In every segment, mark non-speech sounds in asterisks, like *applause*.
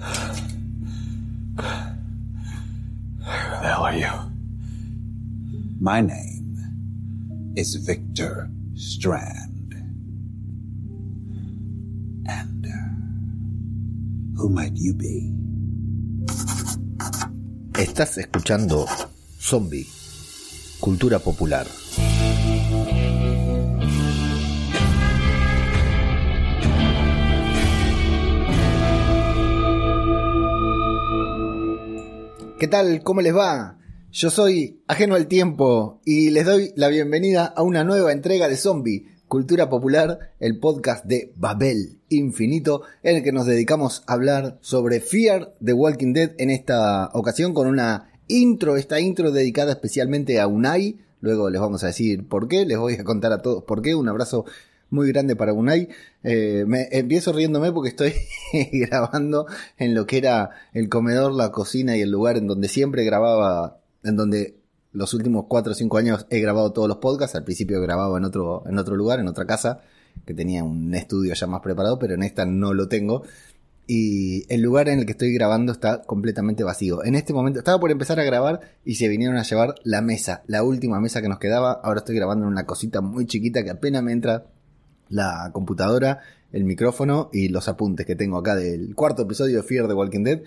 Who the hell are you? My name is Victor Strand. And uh, who might you be? Estás escuchando Zombie, Cultura Popular. ¿Qué tal? ¿Cómo les va? Yo soy Ajeno al Tiempo y les doy la bienvenida a una nueva entrega de Zombie, Cultura Popular, el podcast de Babel Infinito, en el que nos dedicamos a hablar sobre Fear the Walking Dead en esta ocasión con una intro, esta intro dedicada especialmente a Unai. Luego les vamos a decir por qué, les voy a contar a todos por qué. Un abrazo muy grande para Unai. Eh, me empiezo riéndome porque estoy *laughs* grabando en lo que era el comedor, la cocina y el lugar en donde siempre grababa, en donde los últimos 4 o 5 años he grabado todos los podcasts. Al principio grababa en otro, en otro lugar, en otra casa, que tenía un estudio ya más preparado, pero en esta no lo tengo. Y el lugar en el que estoy grabando está completamente vacío. En este momento estaba por empezar a grabar y se vinieron a llevar la mesa, la última mesa que nos quedaba. Ahora estoy grabando en una cosita muy chiquita que apenas me entra la computadora, el micrófono y los apuntes que tengo acá del cuarto episodio de Fear de Walking Dead.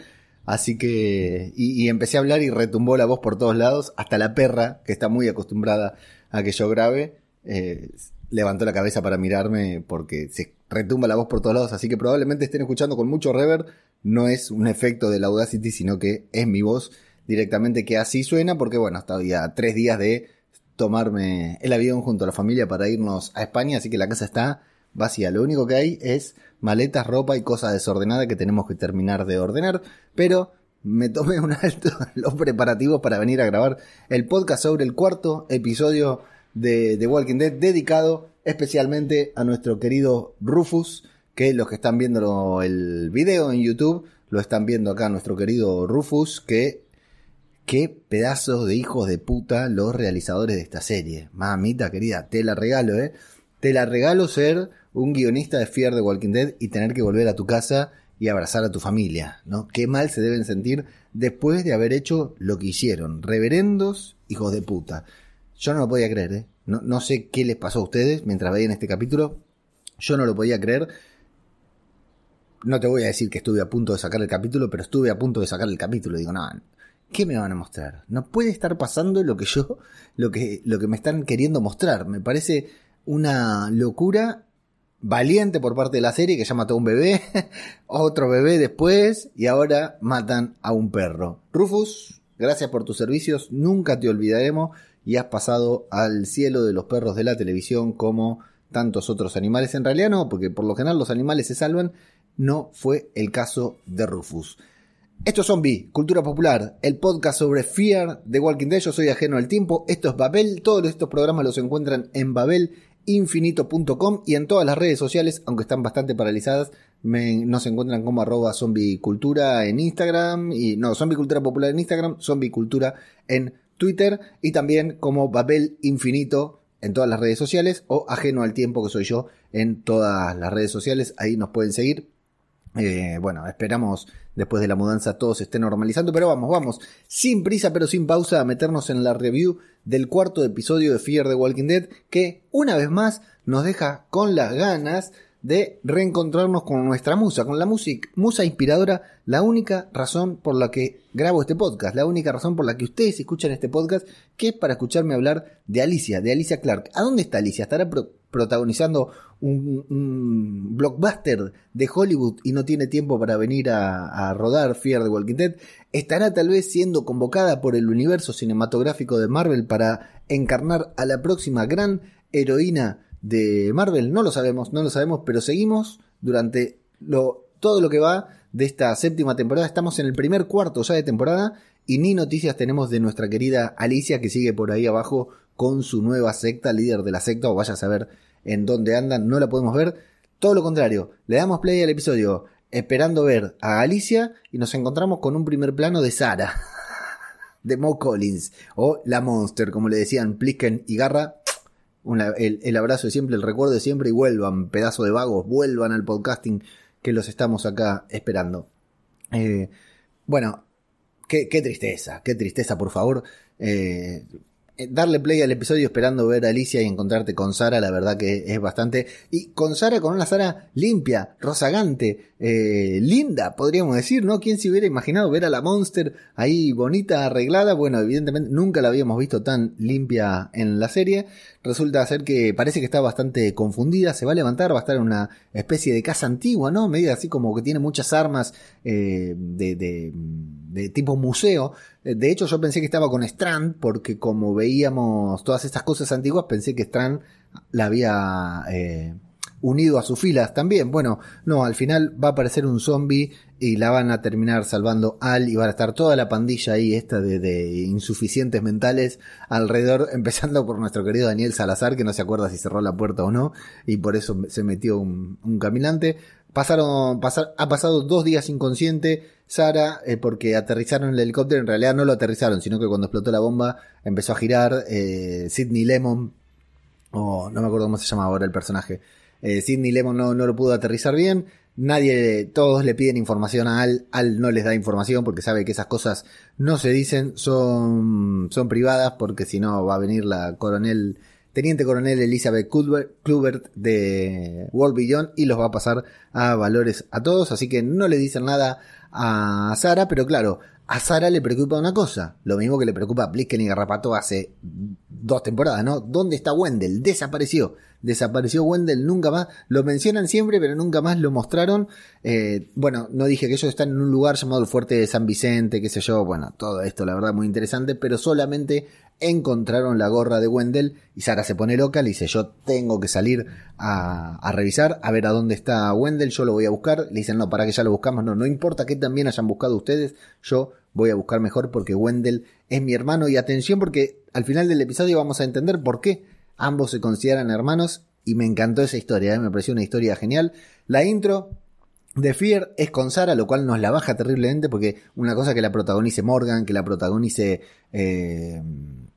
Así que, y, empecé a hablar y retumbó la voz por todos lados, hasta la perra, que está muy acostumbrada a que yo grabe, eh, levantó la cabeza para mirarme porque se retumba la voz por todos lados, así que probablemente estén escuchando con mucho reverb, no es un efecto de la Audacity, sino que es mi voz directamente que así suena, porque bueno, hasta ya tres días de tomarme el avión junto a la familia para irnos a España, así que la casa está vacía. Lo único que hay es maletas, ropa y cosas desordenadas que tenemos que terminar de ordenar, pero me tomé un alto los preparativos para venir a grabar el podcast sobre el cuarto episodio de The Walking Dead dedicado especialmente a nuestro querido Rufus, que los que están viendo el video en YouTube lo están viendo acá nuestro querido Rufus, que Qué pedazos de hijos de puta los realizadores de esta serie. Mamita querida, te la regalo, ¿eh? Te la regalo ser un guionista de Fear de Walking Dead y tener que volver a tu casa y abrazar a tu familia, ¿no? Qué mal se deben sentir después de haber hecho lo que hicieron. Reverendos hijos de puta. Yo no lo podía creer, ¿eh? No, no sé qué les pasó a ustedes mientras veían este capítulo. Yo no lo podía creer. No te voy a decir que estuve a punto de sacar el capítulo, pero estuve a punto de sacar el capítulo. Digo, no, ¿qué me van a mostrar? No puede estar pasando lo que yo, lo que, lo que me están queriendo mostrar. Me parece una locura valiente por parte de la serie que ya mató a un bebé, *laughs* otro bebé después y ahora matan a un perro. Rufus, gracias por tus servicios, nunca te olvidaremos y has pasado al cielo de los perros de la televisión como tantos otros animales. En realidad no, porque por lo general los animales se salvan. No fue el caso de Rufus. Esto es Zombie, Cultura Popular, el podcast sobre Fear de Walking Dead. Yo soy ajeno al tiempo. Esto es Babel. Todos estos programas los encuentran en babelinfinito.com y en todas las redes sociales, aunque están bastante paralizadas, nos encuentran como arroba zombicultura en Instagram y no, Zombie Cultura Popular en Instagram, Zombie Cultura en Twitter y también como Babel Infinito en todas las redes sociales o ajeno al tiempo que soy yo en todas las redes sociales. Ahí nos pueden seguir eh, bueno, esperamos después de la mudanza todo se esté normalizando, pero vamos, vamos, sin prisa pero sin pausa a meternos en la review del cuarto episodio de Fear the Walking Dead, que una vez más nos deja con las ganas de reencontrarnos con nuestra musa, con la música, musa inspiradora, la única razón por la que grabo este podcast, la única razón por la que ustedes escuchan este podcast, que es para escucharme hablar de Alicia, de Alicia Clark. ¿A dónde está Alicia? ¿Estará protagonizando un, blockbuster de Hollywood y no tiene tiempo para venir a, rodar Fear the Walking Dead? ¿Estará tal vez siendo convocada por el universo cinematográfico de Marvel para encarnar a la próxima gran heroína de Marvel, no lo sabemos, no lo sabemos, pero seguimos durante todo lo que va de esta séptima temporada. Estamos en el primer cuarto ya de temporada y ni noticias tenemos de nuestra querida Alicia que sigue por ahí abajo con su nueva secta, líder de la secta, o vaya a saber en dónde andan, no la podemos ver. Todo lo contrario, le damos play al episodio esperando ver a Alicia y nos encontramos con un primer plano de Sara, *laughs* de Mo Collins, o la Monster, como le decían Plisken y Garra, el, abrazo de siempre, el recuerdo de siempre y vuelvan, pedazo de vagos, vuelvan al podcasting que los estamos acá esperando. Eh, bueno, qué, tristeza, qué tristeza, por favor. Eh, darle play al episodio esperando ver a Alicia y encontrarte con Sara, la verdad que es bastante. Y con Sara, con una Sara limpia, rozagante, eh, linda, podríamos decir, ¿no? ¿Quién se hubiera imaginado ver a la Monster ahí bonita, arreglada? Bueno, evidentemente nunca la habíamos visto tan limpia en la serie. Resulta ser que parece que está bastante confundida, se va a levantar, va a estar en una especie de casa antigua, ¿no? Media así como que tiene muchas armas eh, de, de, de tipo museo. De hecho, yo pensé que estaba con Strand, porque como veíamos todas estas cosas antiguas, pensé que Strand la había eh, unido a sus filas también. Bueno, no, al final va a aparecer un zombie y la van a terminar salvando Al y va a estar toda la pandilla ahí, esta de, insuficientes mentales alrededor, *laughs* empezando por nuestro querido Daniel Salazar, que no se acuerda si cerró la puerta o no, y por eso se metió un, un caminante. Pasaron, pasar, ha pasado dos días inconsciente Sara, eh, porque aterrizaron el helicóptero, en realidad no lo aterrizaron, sino que cuando explotó la bomba empezó a girar. Eh, Sidney Lemon, o no me acuerdo cómo se llama ahora el personaje. Eh, Sidney Lemon no, no, lo pudo aterrizar bien. Nadie, todos le piden información a Al. Al no les da información porque sabe que esas cosas no se dicen, son, son privadas porque si no va a venir la coronel Teniente Coronel Elizabeth Klubert de World Beyond y los va a pasar a valores a todos, así que no le dicen nada a Sara, pero claro, a Sara le preocupa una cosa, lo mismo que le preocupa a Blisken y Garrapato hace dos temporadas, ¿no? ¿Dónde está Wendell? Desapareció. Desapareció Wendell nunca más. Lo mencionan siempre, pero nunca más lo mostraron. Eh, bueno, no dije que ellos están en un lugar llamado el Fuerte de San Vicente, qué sé yo. Bueno, todo esto, la verdad, muy interesante, pero solamente encontraron la gorra de Wendell y Sara se pone loca, le dice yo tengo que salir a, revisar, a ver a dónde está Wendell, yo lo voy a buscar, le dicen no, para que ya lo buscamos, no, no importa que también hayan buscado ustedes, yo voy a buscar mejor porque Wendell es mi hermano y atención porque al final del episodio vamos a entender por qué ambos se consideran hermanos y me encantó esa historia, ¿eh? me pareció una historia genial. La intro de Fear es con Sara, lo cual nos la baja terriblemente porque una cosa que la protagonice Morgan, que la protagonice eh,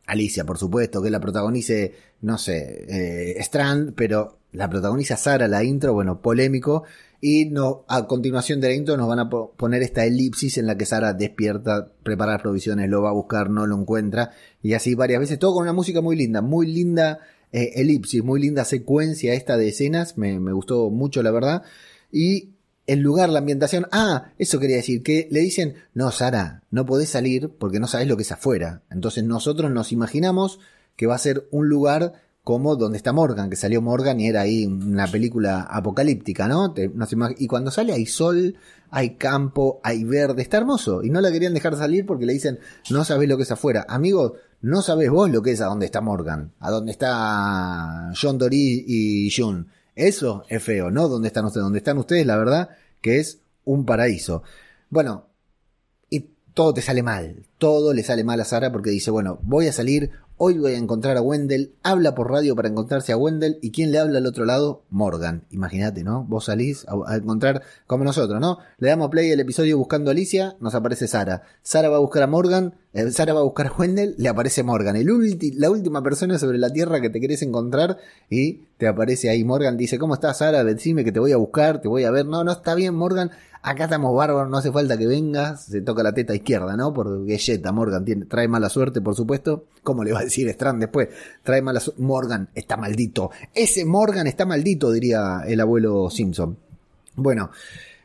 Alicia, por supuesto, que la protagonice, no sé, eh, Strand, pero la protagoniza Sara, la intro, bueno, polémico. Y no, a continuación de la intro nos van a poner esta elipsis en la que Sara despierta, prepara las provisiones, lo va a buscar, no lo encuentra. Y así varias veces, todo con una música muy linda, muy linda eh, elipsis, muy linda secuencia esta de escenas, me, me gustó mucho la verdad. Y el lugar, la ambientación. Ah, eso quería decir, que le dicen, no, Sara, no podés salir porque no sabes lo que es afuera. Entonces nosotros nos imaginamos que va a ser un lugar como donde está Morgan, que salió Morgan y era ahí una película apocalíptica, ¿no? y cuando sale hay sol, hay campo, hay verde, está hermoso. Y no la querían dejar salir porque le dicen, no sabes lo que es afuera. Amigo, no sabes vos lo que es a dónde está Morgan, a dónde está John Dory y June. Eso es feo, ¿no? ¿Dónde están ustedes? ¿Dónde están ustedes? La verdad que es un paraíso. Bueno, y todo te sale mal. Todo le sale mal a Sara porque dice, bueno, voy a salir, Hoy voy a encontrar a Wendell, habla por radio para encontrarse a Wendell y ¿quién le habla al otro lado? Morgan. Imagínate, ¿no? Vos salís a, encontrar como nosotros, ¿no? Le damos play al episodio buscando a Alicia, nos aparece Sara. Sara va a buscar a Morgan, eh, Sara va a buscar a Wendell, le aparece Morgan. El la última persona sobre la Tierra que te querés encontrar y te aparece ahí Morgan. Dice, ¿cómo estás Sara? Decime que te voy a buscar, te voy a ver. No, no, está bien Morgan acá estamos bárbaros, no hace falta que vengas, se toca la teta izquierda, ¿no? Porque Jetta, Morgan tiene, trae mala suerte, por supuesto. ¿Cómo le va a decir Strand después? Trae mala suerte. Morgan está maldito. Ese Morgan está maldito, diría el abuelo Simpson. Bueno,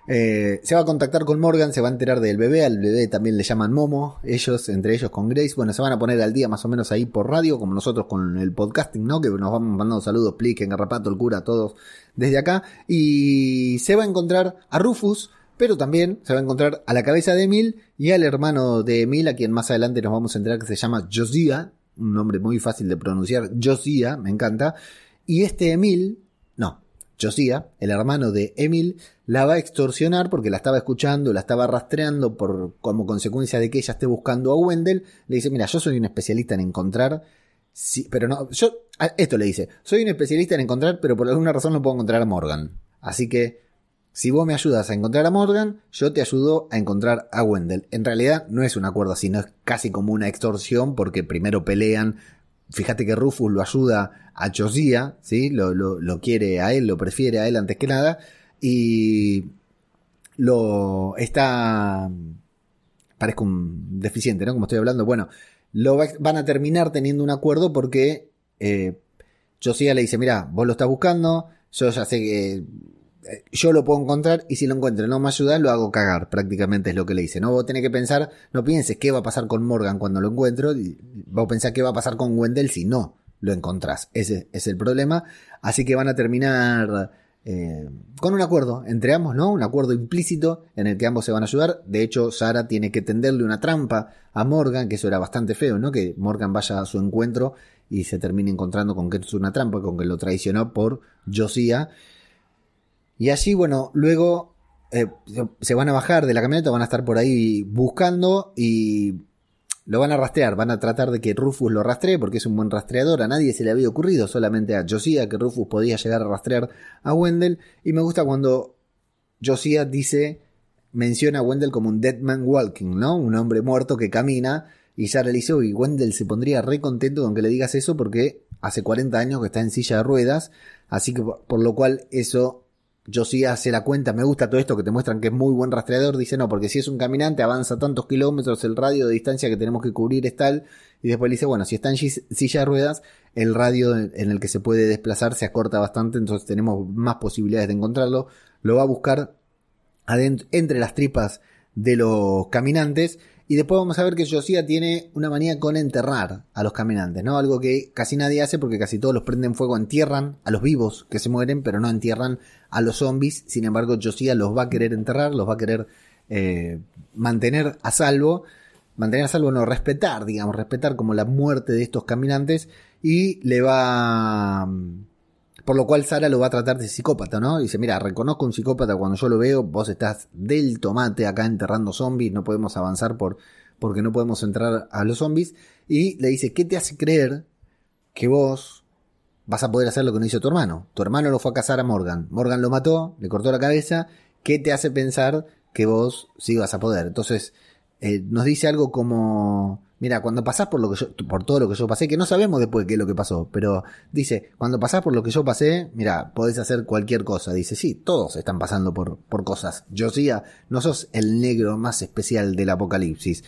eh, se va a contactar con Morgan, se va a enterar del bebé, al bebé también le llaman Momo, ellos, entre ellos con Grace, bueno, se van a poner al día más o menos ahí por radio, como nosotros con el podcasting, ¿no? Que nos vamos mandando saludos, Plique, Garrapato, el cura, todos desde acá, y se va a encontrar a Rufus, pero también se va a encontrar a la cabeza de Emil y al hermano de Emil, a quien más adelante nos vamos a enterar que se llama Josiah, un nombre muy fácil de pronunciar, Josiah, me encanta, y este Emil, no, Josiah, el hermano de Emil, la va a extorsionar porque la estaba escuchando, la estaba rastreando por, como consecuencia de que ella esté buscando a Wendell. Le dice, mira, yo soy un especialista en encontrar, sí, pero no, yo, esto le dice, soy un especialista en encontrar, pero por alguna razón no puedo encontrar a Morgan. Así que si vos me ayudas a encontrar a Morgan, yo te ayudo a encontrar a Wendell. En realidad no es un acuerdo así, no es casi como una extorsión porque primero pelean. Fíjate que Rufus lo ayuda a Josiah, ¿sí? Lo, lo, quiere a él, lo prefiere a él antes que nada. Y lo está... Parezco un deficiente, ¿no? Como estoy hablando. Bueno, lo van a terminar teniendo un acuerdo porque eh, le dice, mira, vos lo estás buscando, yo ya sé que yo lo puedo encontrar y si lo encuentro no me ayuda, lo hago cagar, prácticamente es lo que le dice. No vos tenés que pensar, no pienses qué va a pasar con Morgan cuando lo encuentro, y vos pensás qué va a pasar con Wendell si no lo encontrás. Ese es el problema. Así que van a terminar eh, con un acuerdo entre ambos, ¿no? Un acuerdo implícito en el que ambos se van a ayudar. De hecho, Sara tiene que tenderle una trampa a Morgan, que eso era bastante feo, ¿no? Que Morgan vaya a su encuentro y se termine encontrando con que es una trampa, con que lo traicionó por Josiah. Y así, bueno, luego eh, se van a bajar de la camioneta, van a estar por ahí buscando y lo van a rastrear, van a tratar de que Rufus lo rastree porque es un buen rastreador. A nadie se le había ocurrido, solamente a Josiah, que Rufus podía llegar a rastrear a Wendell. Y me gusta cuando Josiah dice, menciona a Wendell como un dead man walking, ¿no? Un hombre muerto que camina. Y Sarah le dice, y Wendell se pondría re contento con que le digas eso porque hace 40 años que está en silla de ruedas. Así que por lo cual eso yo sí hace la cuenta, me gusta todo esto que te muestran que es muy buen rastreador, dice no, porque si es un caminante avanza tantos kilómetros, el radio de distancia que tenemos que cubrir es tal, y después dice, bueno, si está en silla de ruedas, el radio en el que se puede desplazar se acorta bastante, entonces tenemos más posibilidades de encontrarlo, lo va a buscar entre las tripas de los caminantes, y después vamos a ver que Josiah tiene una manía con enterrar a los caminantes, ¿no? Algo que casi nadie hace porque casi todos los prenden fuego, entierran a los vivos que se mueren, pero no entierran a los zombies. Sin embargo, Josiah los va a querer enterrar, los va a querer eh, mantener a salvo. Mantener a salvo, no, respetar, digamos, respetar como la muerte de estos caminantes. Y le va por lo cual Sara lo va a tratar de psicópata, ¿no? Dice, mira, reconozco un psicópata cuando yo lo veo, vos estás del tomate acá enterrando zombies, no podemos avanzar por, porque no podemos entrar a los zombies. Y le dice, ¿qué te hace creer que vos vas a poder hacer lo que no hizo tu hermano? Tu hermano lo fue a cazar a Morgan. Morgan lo mató, le cortó la cabeza. ¿Qué te hace pensar que vos sí vas a poder? Entonces, eh, nos dice algo como Mira, cuando pasás por lo que yo, por todo lo que yo pasé, que no sabemos después qué es lo que pasó, pero dice, cuando pasás por lo que yo pasé, mira, podés hacer cualquier cosa. Dice, sí, todos están pasando por, por cosas. Josiah, no sos el negro más especial del apocalipsis.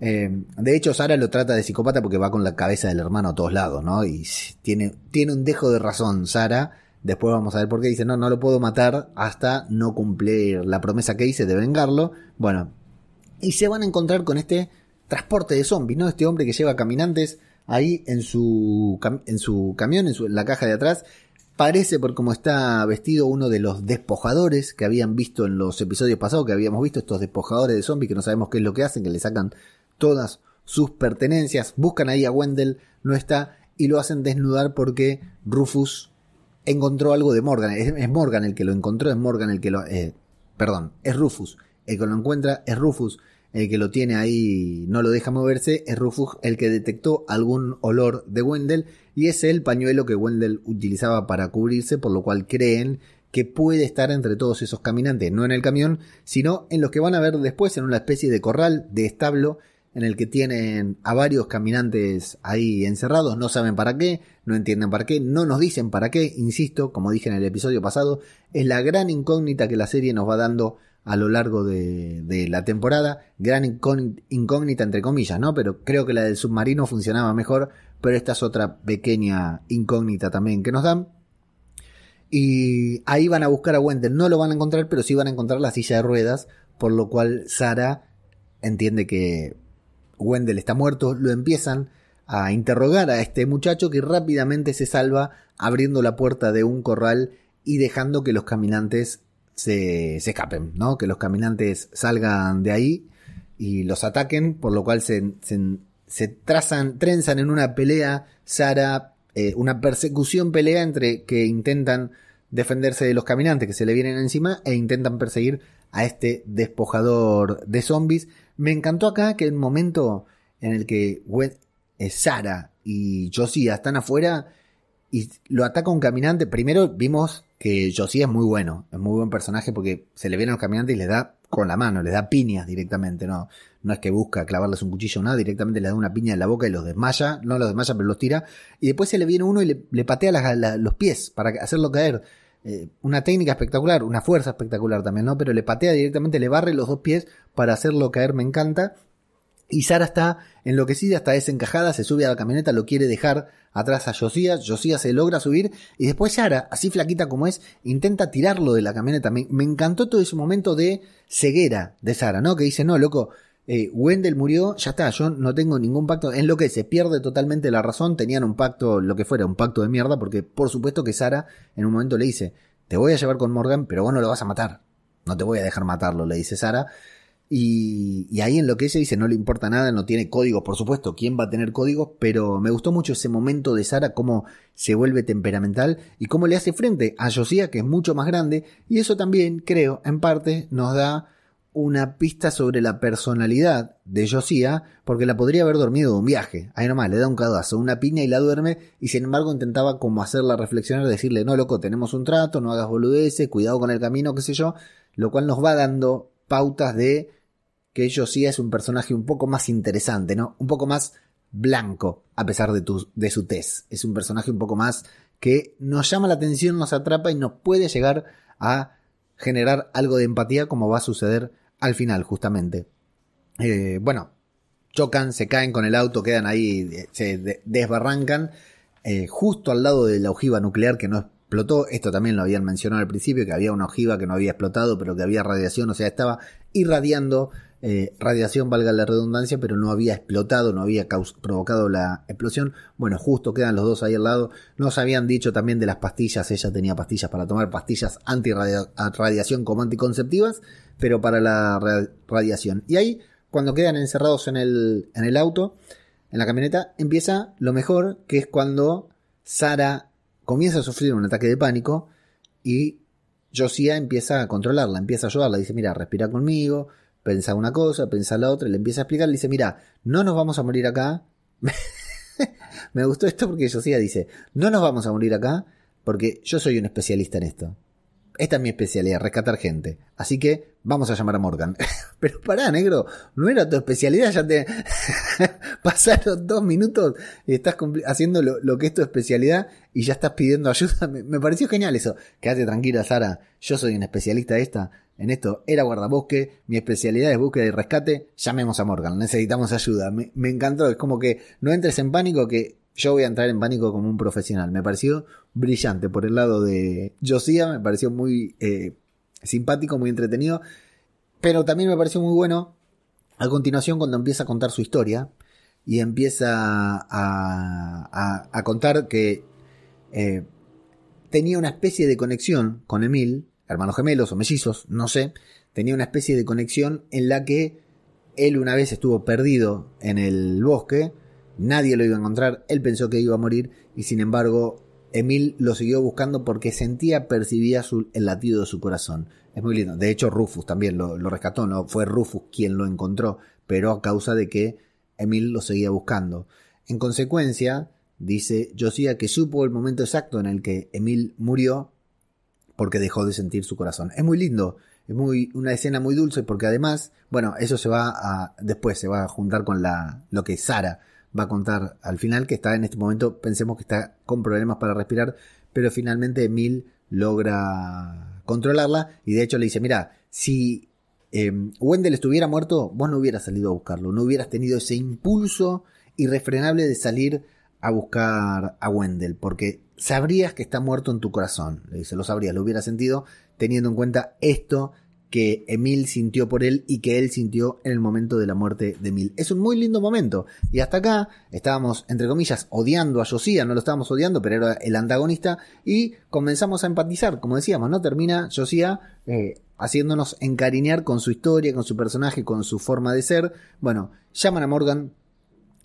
Eh, de hecho, Sara lo trata de psicópata porque va con la cabeza del hermano a todos lados, ¿no? Y tiene, tiene un dejo de razón, Sara. Después vamos a ver por qué dice, no, no lo puedo matar hasta no cumplir la promesa que hice de vengarlo. Bueno, y se van a encontrar con este transporte de zombies, ¿no? Este hombre que lleva caminantes ahí en su, en su camión, en, su, la caja de atrás. Parece por cómo está vestido uno de los despojadores que habían visto en los episodios pasados, que habíamos visto estos despojadores de zombies que no sabemos qué es lo que hacen, que le sacan todas sus pertenencias, buscan ahí a Wendell, no está, y lo hacen desnudar porque Rufus encontró algo de Morgan. Es, Morgan el que lo encontró, es Morgan el que lo... Eh, perdón, es Rufus. El que lo encuentra es Rufus el que lo tiene ahí no lo deja moverse, es Rufus el que detectó algún olor de Wendell y es el pañuelo que Wendell utilizaba para cubrirse, por lo cual creen que puede estar entre todos esos caminantes, no en el camión, sino en los que van a ver después en una especie de corral, de establo, en el que tienen a varios caminantes ahí encerrados, no saben para qué, no entienden para qué, no nos dicen para qué, insisto, como dije en el episodio pasado, es la gran incógnita que la serie nos va dando a lo largo de, la temporada. Gran incógnita entre comillas, ¿no? Pero creo que la del submarino funcionaba mejor, pero esta es otra pequeña incógnita también que nos dan. Y ahí van a buscar a Wendell, no lo van a encontrar, pero sí van a encontrar la silla de ruedas, por lo cual Sara entiende que Wendell está muerto, lo empiezan a interrogar a este muchacho que rápidamente se salva abriendo la puerta de un corral y dejando que los caminantes se, escapen, ¿no? Que los caminantes salgan de ahí y los ataquen, por lo cual se, se, trazan, trenzan en una pelea, Sara, eh, una persecución pelea entre que intentan defenderse de los caminantes que se le vienen encima e intentan perseguir a este despojador de zombies. Me encantó acá que el momento en el que eh, Sara y Josiah están afuera y lo ataca un caminante, primero vimos que Josie es muy bueno, es muy buen personaje porque se le viene a los caminantes y les da con la mano, les da piñas directamente, no, no es que busca clavarles un cuchillo o nada, directamente le da una piña en la boca y los desmaya, no los desmaya pero los tira, y después se le viene uno y le, patea los pies para hacerlo caer. eh, una técnica espectacular, una fuerza espectacular también, ¿no? Pero le patea directamente, le barre los dos pies para hacerlo caer, me encanta. Y Sara está enloquecida, está desencajada, se sube a la camioneta, lo quiere dejar atrás a Josías, Josías se logra subir y después Sara, así flaquita como es, intenta tirarlo de la camioneta. Me, encantó todo ese momento de ceguera de Sara, ¿no? Que dice, no, loco, eh, Wendell murió, ya está, yo no tengo ningún pacto, en lo que se pierde totalmente la razón, tenían un pacto, lo que fuera, un pacto de mierda, porque por supuesto que Sara en un momento le dice, te voy a llevar con Morgan, pero vos no lo vas a matar, no te voy a dejar matarlo, le dice Sara, y, ahí en lo que ella dice no le importa nada, no tiene códigos, por supuesto, ¿quién va a tener códigos? Pero me gustó mucho ese momento de Sara, cómo se vuelve temperamental y cómo le hace frente a Josiah, que es mucho más grande, y eso también, creo, en parte nos da una pista sobre la personalidad de Josiah, porque la podría haber dormido de un viaje. Ahí nomás, le da un cadazo, una piña y la duerme, y sin embargo intentaba como hacerla reflexionar, decirle, no, loco, tenemos un trato, no hagas boludeces, cuidado con el camino, qué sé yo, lo cual nos va dando pautas de que Josiah es un personaje un poco más interesante, ¿no? Un poco más blanco, a pesar de, de su tez. Es un personaje un poco más que nos llama la atención, nos atrapa y nos puede llegar a generar algo de empatía como va a suceder al final, justamente. Eh, bueno, chocan, se caen con el auto, quedan ahí, eh, se desbarrancan, eh, justo al lado de la ojiva nuclear que no explotó. Esto también lo habían mencionado al principio, que había una ojiva que no había explotado, pero que había radiación, o sea, estaba irradiando radiación, valga la redundancia, pero no había explotado, no había provocado la explosión. Bueno, justo quedan los dos ahí al lado. Nos habían dicho también de las pastillas, ella tenía pastillas para tomar, pastillas anti-radiación como anticonceptivas pero para la radiación. Y ahí, cuando quedan encerrados en el, en el auto, en la camioneta, empieza lo mejor, que es cuando Sara comienza a sufrir un ataque de pánico y Josiah empieza a controlarla, empieza a ayudarla, dice, mira, respira conmigo, pensa una cosa, pensa la otra, le empieza a explicar, le dice, mira, no nos vamos a morir acá. *laughs* Me gustó esto porque Josiah dice, no nos vamos a morir acá porque yo soy un especialista en esto. Esta es mi especialidad, rescatar gente. Así que vamos a llamar a Morgan. *laughs* Pero pará, negro, no era tu especialidad, ya te *laughs* pasaron dos minutos y estás haciendo lo, que es tu especialidad y ya estás pidiendo ayuda. Me, pareció genial eso. Quédate tranquila, Sara. Yo soy un especialista esta, en esto. Era guardabosque, mi especialidad es búsqueda y rescate. Llamemos a Morgan, necesitamos ayuda. Me, encantó, es como que no entres en pánico que yo voy a entrar en pánico como un profesional. Me pareció brillante por el lado de Josiah, me pareció muy eh, simpático, muy entretenido, pero también me pareció muy bueno a continuación cuando empieza a contar su historia y empieza a, contar que eh, tenía una especie de conexión con Emil, hermanos gemelos o mellizos, no sé, tenía una especie de conexión en la que él una vez estuvo perdido en el bosque, Nadie lo iba a encontrar, él pensó que iba a morir y sin embargo Emil lo siguió buscando porque sentía, percibía el latido de su corazón. Es muy lindo. De hecho, Rufus también lo, rescató, no fue Rufus quien lo encontró, pero a causa de que Emil lo seguía buscando. En consecuencia, dice Josiah que supo el momento exacto en el que Emil murió porque dejó de sentir su corazón. Es muy lindo, es muy una escena muy dulce porque además, bueno, eso se va a después se va a juntar con la lo que Sara va a contar al final, que está en este momento, pensemos que está con problemas para respirar, pero finalmente Emil logra controlarla y de hecho le dice, mira, si eh, Wendell estuviera muerto, vos no hubieras salido a buscarlo, no hubieras tenido ese impulso irrefrenable de salir a buscar a Wendell, porque sabrías que está muerto en tu corazón, le dice, lo sabrías, lo hubieras sentido teniendo en cuenta esto que Emil sintió por él y que él sintió en el momento de la muerte de Emil. Es un muy lindo momento. Y hasta acá estábamos, entre comillas, odiando a Josiah, no lo estábamos odiando, pero era el antagonista, y comenzamos a empatizar, como decíamos, ¿no? Termina Josiah eh, haciéndonos encariñar con su historia, con su personaje, con su forma de ser. Bueno, llaman a Morgan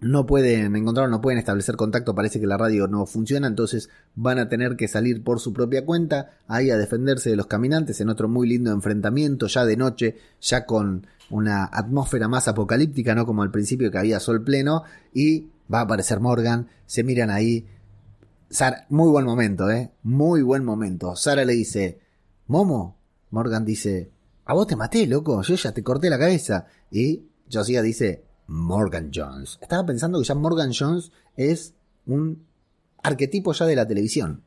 no pueden encontrar, no pueden establecer contacto, parece que la radio no funciona, entonces van a tener que salir por su propia cuenta, ahí a defenderse de los caminantes en otro muy lindo enfrentamiento, ya de noche, ya con una atmósfera más apocalíptica, no como al principio que había sol pleno, y va a aparecer Morgan, se miran ahí. Sara, muy buen momento, eh, muy buen momento. Sara le dice, Momo, Morgan dice, a vos te maté, loco, yo ya te corté la cabeza. Y Josiah dice, Morgan Jones. Estaba pensando que ya Morgan Jones es un arquetipo ya de la televisión,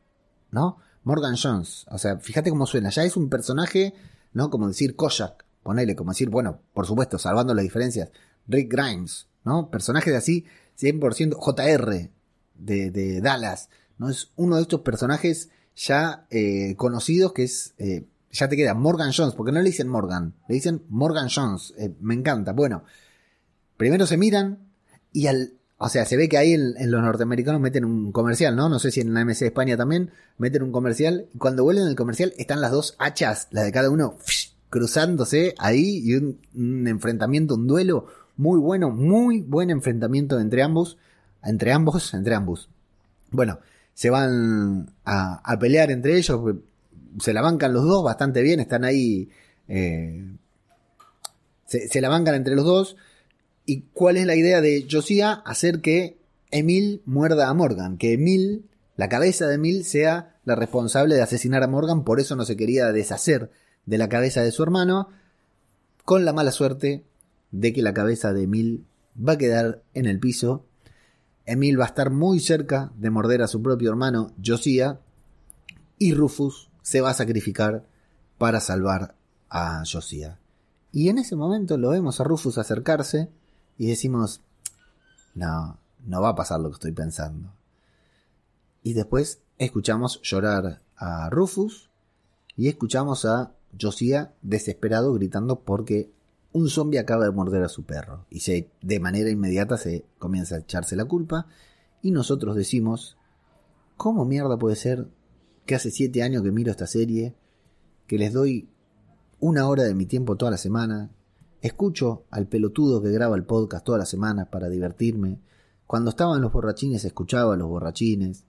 ¿no? Morgan Jones. O sea, fíjate cómo suena. Ya es un personaje, ¿no? Como decir Kojak, ponele, como decir, bueno, por supuesto, salvando las diferencias. Rick Grimes, ¿no? Personaje de así, 100% JR de, de Dallas, ¿no? Es uno de estos personajes ya eh, conocidos que es, eh, ya te queda Morgan Jones, porque no le dicen Morgan, le dicen Morgan Jones, eh, me encanta. Bueno, primero se miran y al, o sea, se ve que ahí en, los norteamericanos meten un comercial, ¿no? No sé si en la MC de España también meten un comercial. Y cuando vuelven el comercial están las dos hachas, la de cada uno, cruzándose ahí y un, enfrentamiento, un duelo muy bueno, muy buen enfrentamiento entre ambos, entre ambos, entre ambos. Bueno, se van a, pelear entre ellos, se la bancan los dos bastante bien, están ahí, eh, se, la bancan entre los dos. ¿Y cuál es la idea de Josiah? Hacer que Emil muerda a Morgan, que Emil, la cabeza de Emil, sea la responsable de asesinar a Morgan, por eso no se quería deshacer de la cabeza de su hermano, con la mala suerte de que la cabeza de Emil va a quedar en el piso Emil va a estar muy cerca de morder a su propio hermano Josiah y Rufus se va a sacrificar para salvar a Josiah. Y en ese momento lo vemos a Rufus acercarse y decimos, no, no va a pasar lo que estoy pensando. Y después escuchamos llorar a Rufus y escuchamos a Josiah desesperado gritando porque un zombie acaba de morder a su perro y se, de manera inmediata se comienza a echarse la culpa y nosotros decimos, ¿cómo mierda puede ser que hace siete años que miro esta serie, que les doy una hora de mi tiempo toda la semana, escucho al pelotudo que graba el podcast toda la semana para divertirme, cuando estaban los borrachines escuchaba a los borrachines,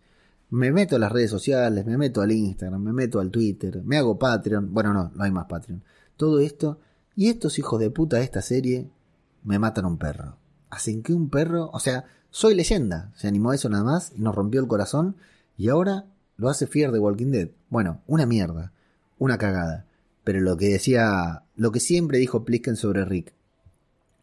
me meto a las redes sociales, me meto al Instagram, me meto al Twitter, me hago Patreon, bueno no, no hay más Patreon, todo esto y estos hijos de puta de esta serie me matan un perro. Hacen que un perro, o sea, soy leyenda, se animó a eso nada más y nos rompió el corazón y ahora lo hace Fear de Walking Dead. Bueno, una mierda, una cagada. Pero lo que decía, lo que siempre dijo Plisken sobre Rick,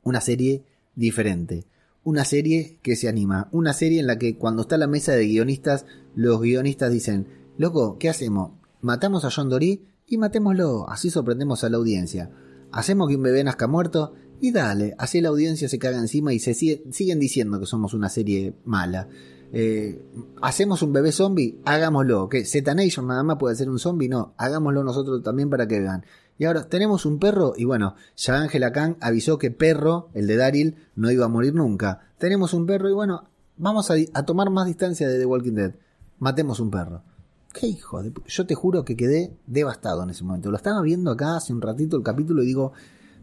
una serie diferente, una serie que se anima, una serie en la que cuando está la mesa de guionistas, los guionistas dicen, loco, ¿qué hacemos? Matamos a John Dory y matémoslo, así sorprendemos a la audiencia hacemos que un bebé nazca muerto y dale, así la audiencia se caga encima y se siguen diciendo que somos una serie mala. Eh, hacemos un bebé zombie, hagámoslo. Que Z Nation nada más puede ser un zombie, no, hagámoslo nosotros también para que vean. Y ahora tenemos un perro y bueno, ya Khan avisó que perro, el de Daryl, no iba a morir nunca. Tenemos un perro y bueno, vamos a, tomar más distancia de The Walking Dead. Matemos un perro. Qué hijo de... Yo te juro que quedé devastado en ese momento. Lo estaba viendo acá hace un ratito el capítulo y digo,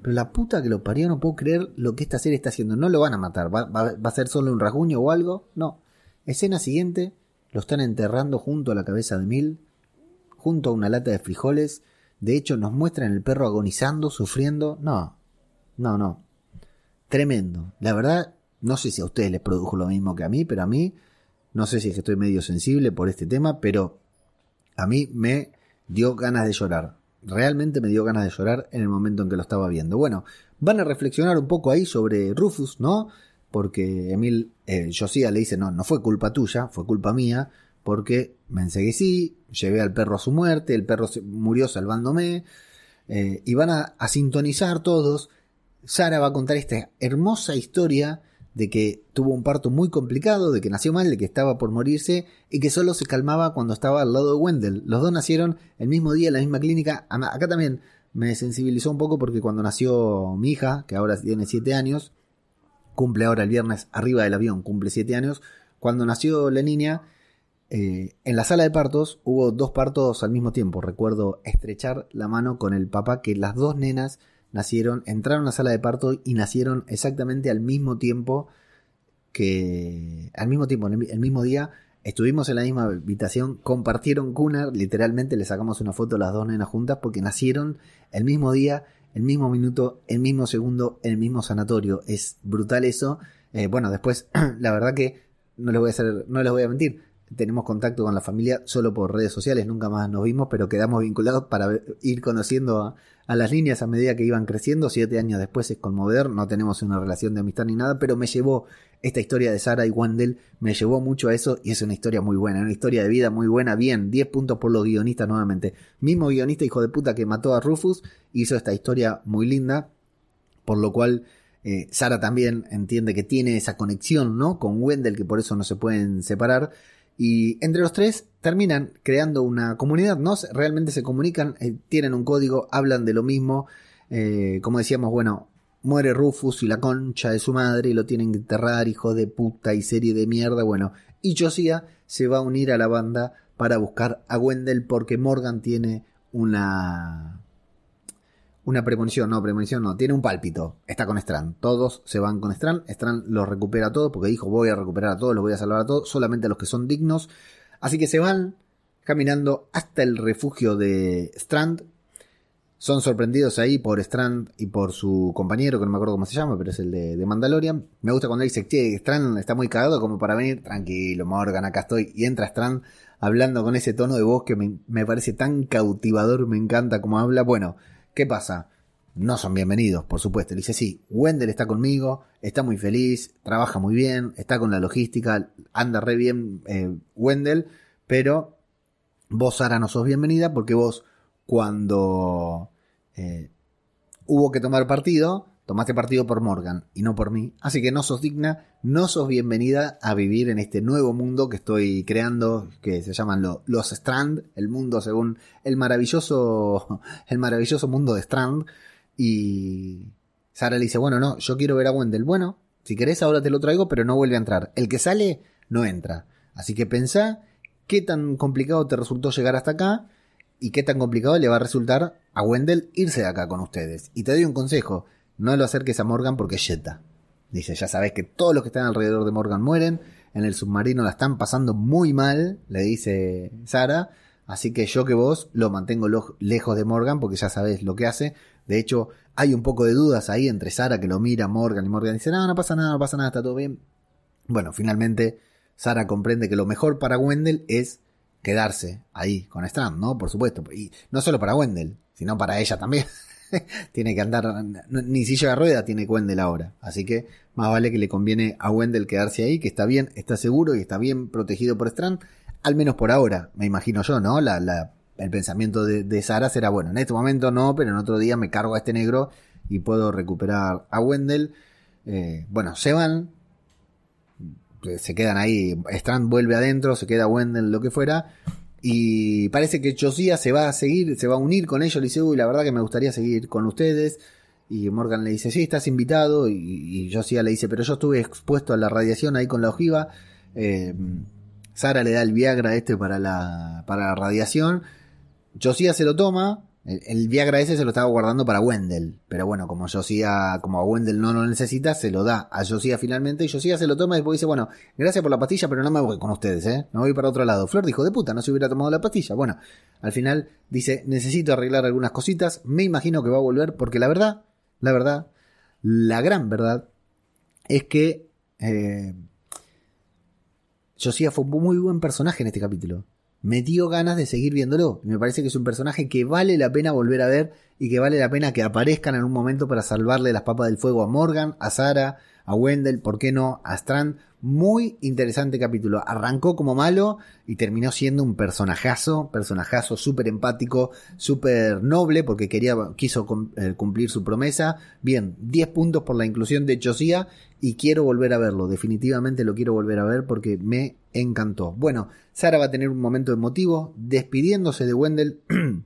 pero la puta que lo parió, no puedo creer lo que esta serie está haciendo. No lo van a matar, va, a ser solo un rasguño o algo. No. Escena siguiente, lo están enterrando junto a la cabeza de Mil, junto a una lata de frijoles. De hecho, nos muestran el perro agonizando, sufriendo. No, no, no. Tremendo. La verdad, no sé si a ustedes les produjo lo mismo que a mí, pero a mí, no sé si es que estoy medio sensible por este tema, pero a mí me dio ganas de llorar. Realmente me dio ganas de llorar en el momento en que lo estaba viendo. Bueno, van a reflexionar un poco ahí sobre Rufus, ¿no? Porque Emil, eh, Josiah le dice, no, no fue culpa tuya, fue culpa mía, porque me enseguecí, llevé al perro a su muerte, el perro murió salvándome, eh, y van a, a sintonizar todos. Sara va a contar esta hermosa historia de que tuvo un parto muy complicado, de que nació mal, de que estaba por morirse y que solo se calmaba cuando estaba al lado de Wendell. Los dos nacieron el mismo día en la misma clínica. Acá también me sensibilizó un poco porque cuando nació mi hija, que ahora tiene 7 años, cumple ahora el viernes arriba del avión, cumple 7 años, cuando nació la niña, eh, en la sala de partos hubo dos partos al mismo tiempo. Recuerdo estrechar la mano con el papá que las dos nenas nacieron, entraron a la sala de parto y nacieron exactamente al mismo tiempo que, al mismo tiempo, el mismo día, estuvimos en la misma habitación, compartieron cuna, literalmente le sacamos una foto a las dos nenas juntas porque nacieron el mismo día, el mismo minuto, el mismo segundo, el mismo sanatorio. Es brutal eso. Eh, bueno, después, *clears throat* la verdad que no les voy a hacer, no les voy a mentir. Tenemos contacto con la familia solo por redes sociales, nunca más nos vimos, pero quedamos vinculados para ir conociendo a, las líneas a medida que iban creciendo. Siete años después es conmovedor, no tenemos una relación de amistad ni nada, pero me llevó esta historia de Sara y Wendell, me llevó mucho a eso y es una historia muy buena, una historia de vida muy buena. Bien, 10 puntos por los guionistas nuevamente. Mismo guionista hijo de puta que mató a Rufus, hizo esta historia muy linda, por lo cual eh, Sara también entiende que tiene esa conexión, ¿no? Con Wendell, que por eso no se pueden separar. Y entre los tres terminan creando una comunidad, ¿no? Realmente se comunican, eh, tienen un código, hablan de lo mismo. Eh, como decíamos, bueno, muere Rufus y la concha de su madre y lo tienen que enterrar, hijo de puta y serie de mierda. Bueno, y Josiah se va a unir a la banda para buscar a Wendell porque Morgan tiene una una premonición, no, premonición no, tiene un pálpito, está con Strand, todos se van con Strand, Strand los recupera a todos porque dijo voy a recuperar a todos, los voy a salvar a todos, solamente a los que son dignos, así que se van caminando hasta el refugio de Strand, son sorprendidos ahí por Strand y por su compañero, que no me acuerdo cómo se llama, pero es el de, Mandalorian. Me gusta cuando dice, che, Strand está muy cagado como para venir, tranquilo, Morgan, acá estoy, y entra Strand hablando con ese tono de voz que me, me parece tan cautivador, me encanta cómo habla. Bueno, ¿Qué pasa? No son bienvenidos, por supuesto. Le dice, sí, Wendell está conmigo, está muy feliz, trabaja muy bien, está con la logística, anda re bien eh, Wendell, pero vos, Sara, no sos bienvenida porque vos, cuando eh, hubo que tomar partido, tomaste partido por Morgan y no por mí. Así que no sos digna, no sos bienvenida a vivir en este nuevo mundo que estoy creando, que se llaman los Strand, el mundo según el maravilloso, *laughs* el maravilloso mundo de Strand. Y Sara le dice, bueno, no, yo quiero ver a Wendell. Bueno, si querés ahora te lo traigo, pero no vuelve a entrar. El que sale, no entra. Así que pensá qué tan complicado te resultó llegar hasta acá y qué tan complicado le va a resultar a Wendell irse de acá con ustedes. Y te doy un consejo no lo acerques a Morgan porque es Jetta. Dice, ya sabes que todos los que están alrededor de Morgan mueren. En el submarino la están pasando muy mal, le dice Sara. Así que yo que vos lo mantengo lejos de Morgan porque ya sabes lo que hace. De hecho, hay un poco de dudas ahí entre Sara que lo mira Morgan y Morgan dice, no, no pasa nada, no pasa nada, está todo bien. Bueno, finalmente Sara comprende que lo mejor para Wendell es quedarse ahí con Strand, ¿no? Por supuesto. Y no solo para Wendell, sino para ella también. *laughs* *laughs* tiene que andar, ni si llega rueda tiene Wendell ahora. Así que más vale que le conviene a Wendell quedarse ahí, que está bien, está seguro y está bien protegido por Strand, al menos por ahora, me imagino yo, ¿no? La, el pensamiento de, Sara será, bueno, en este momento no, pero en otro día me cargo a este negro y puedo recuperar a Wendell. Eh, bueno, se van, se quedan ahí, Strand vuelve adentro, se queda Wendell, lo que fuera, y parece que Josiah se va a seguir, se va a unir con ellos. Le dice, uy, la verdad que me gustaría seguir con ustedes. Y Morgan le dice, sí, estás invitado. Y, y le dice, pero yo estuve expuesto a la radiación ahí con la ojiva. Eh, Sara le da el Viagra este para la, para la radiación. Josiah se lo toma. El, Viagra ese se lo estaba guardando para Wendell. Pero bueno, como Josiah, como a Wendell no lo necesita, se lo da a Josiah finalmente. Y Josiah se lo toma y después dice, bueno, gracias por la pastilla, pero no me voy con ustedes, ¿eh? Me voy para otro lado. Flor dijo, de puta, no se hubiera tomado la pastilla. Bueno, al final dice, necesito arreglar algunas cositas. Me imagino que va a volver porque la verdad, la verdad, la gran verdad es que eh, fue un muy buen personaje en este capítulo me dio ganas de seguir viéndolo. Me parece que es un personaje que vale la pena volver a ver y que vale la pena que aparezcan en un momento para salvarle las papas del fuego a Morgan, a Sara, a Wendell, ¿por qué no? A Strand. Muy interesante capítulo. Arrancó como malo y terminó siendo un personajazo, personajazo súper empático, súper noble porque quería, quiso eh, cumplir su promesa. Bien, 10 puntos por la inclusión de Josiah y quiero volver a verlo. Definitivamente lo quiero volver a ver porque me encantó. Bueno, Sara va a tener un momento emotivo despidiéndose de Wendell *clears throat*